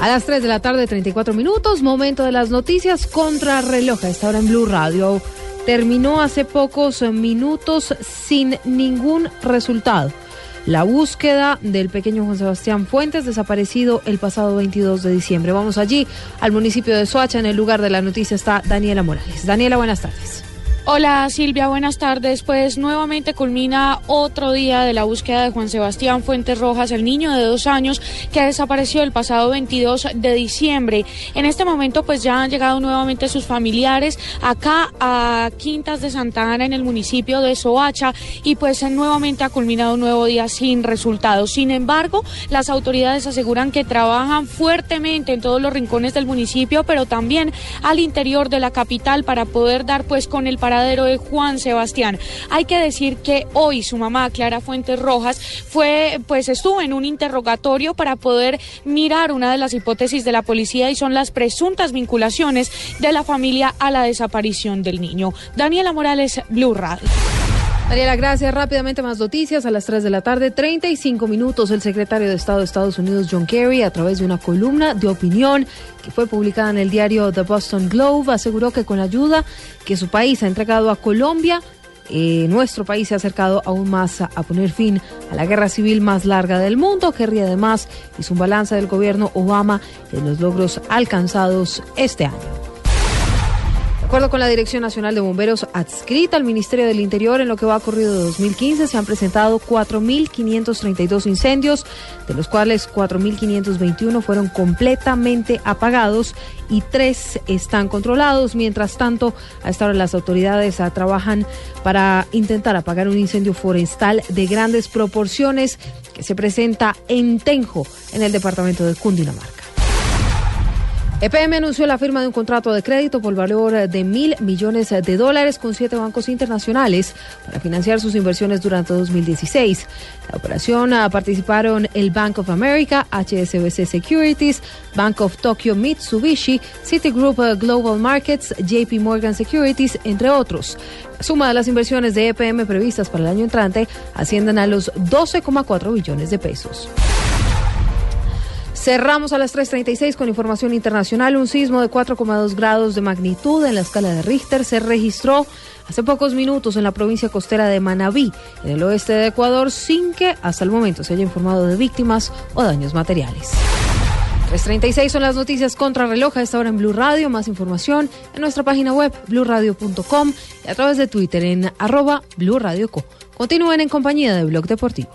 A las 3 de la tarde, 34 minutos, momento de las noticias contra reloj. A esta hora en Blue Radio. Terminó hace pocos minutos sin ningún resultado. La búsqueda del pequeño Juan Sebastián Fuentes, desaparecido el pasado 22 de diciembre. Vamos allí, al municipio de Soacha. En el lugar de la noticia está Daniela Morales. Daniela, buenas tardes. Hola Silvia, buenas tardes. Pues nuevamente culmina otro día de la búsqueda de Juan Sebastián Fuentes Rojas, el niño de dos años que desapareció el pasado 22 de diciembre. En este momento pues ya han llegado nuevamente sus familiares acá a Quintas de Santa Ana en el municipio de Soacha y pues nuevamente ha culminado un nuevo día sin resultados. Sin embargo, las autoridades aseguran que trabajan fuertemente en todos los rincones del municipio, pero también al interior de la capital para poder dar pues con el de Juan Sebastián. Hay que decir que hoy su mamá, Clara Fuentes Rojas, fue, pues estuvo en un interrogatorio para poder mirar una de las hipótesis de la policía y son las presuntas vinculaciones de la familia a la desaparición del niño. Daniela Morales, Blue Radio. Daniela, gracias. Rápidamente más noticias a las 3 de la tarde, 35 minutos. El secretario de Estado de Estados Unidos, John Kerry, a través de una columna de opinión que fue publicada en el diario The Boston Globe, aseguró que con la ayuda que su país ha entregado a Colombia, eh, nuestro país se ha acercado aún más a, a, poner fin a la guerra civil más larga del mundo. Kerry además hizo un balance del gobierno Obama de los logros alcanzados este año. De acuerdo con la Dirección Nacional de Bomberos adscrita al Ministerio del Interior, en lo que va ocurrido de 2015 se han presentado 4.532 incendios, de los cuales 4.521 fueron completamente apagados y tres están controlados. Mientras tanto, a esta hora las autoridades ah, trabajan para intentar apagar un incendio forestal de grandes proporciones que se presenta en Tenjo, en el departamento de Cundinamarca. EPM anunció la firma de un contrato de crédito por valor de mil millones de dólares con siete bancos internacionales para financiar sus inversiones durante 2016. La operación uh, participaron el Bank of America, HSBC Securities, Bank of Tokyo Mitsubishi, Citigroup uh, Global Markets, JP Morgan Securities, entre otros. La suma de las inversiones de EPM previstas para el año entrante ascienden a los 12,4 billones de pesos. Cerramos a las 3.36 con información internacional. Un sismo de 4,2 grados de magnitud en la escala de Richter se registró hace pocos minutos en la provincia costera de Manabí, en el oeste de Ecuador, sin que hasta el momento se haya informado de víctimas o daños materiales. 3.36 son las noticias contra reloj a esta hora en Blue Radio. Más información en nuestra página web bluradio.com y a través de Twitter en arroba Blue. Continúen en compañía de Blog Deportivo.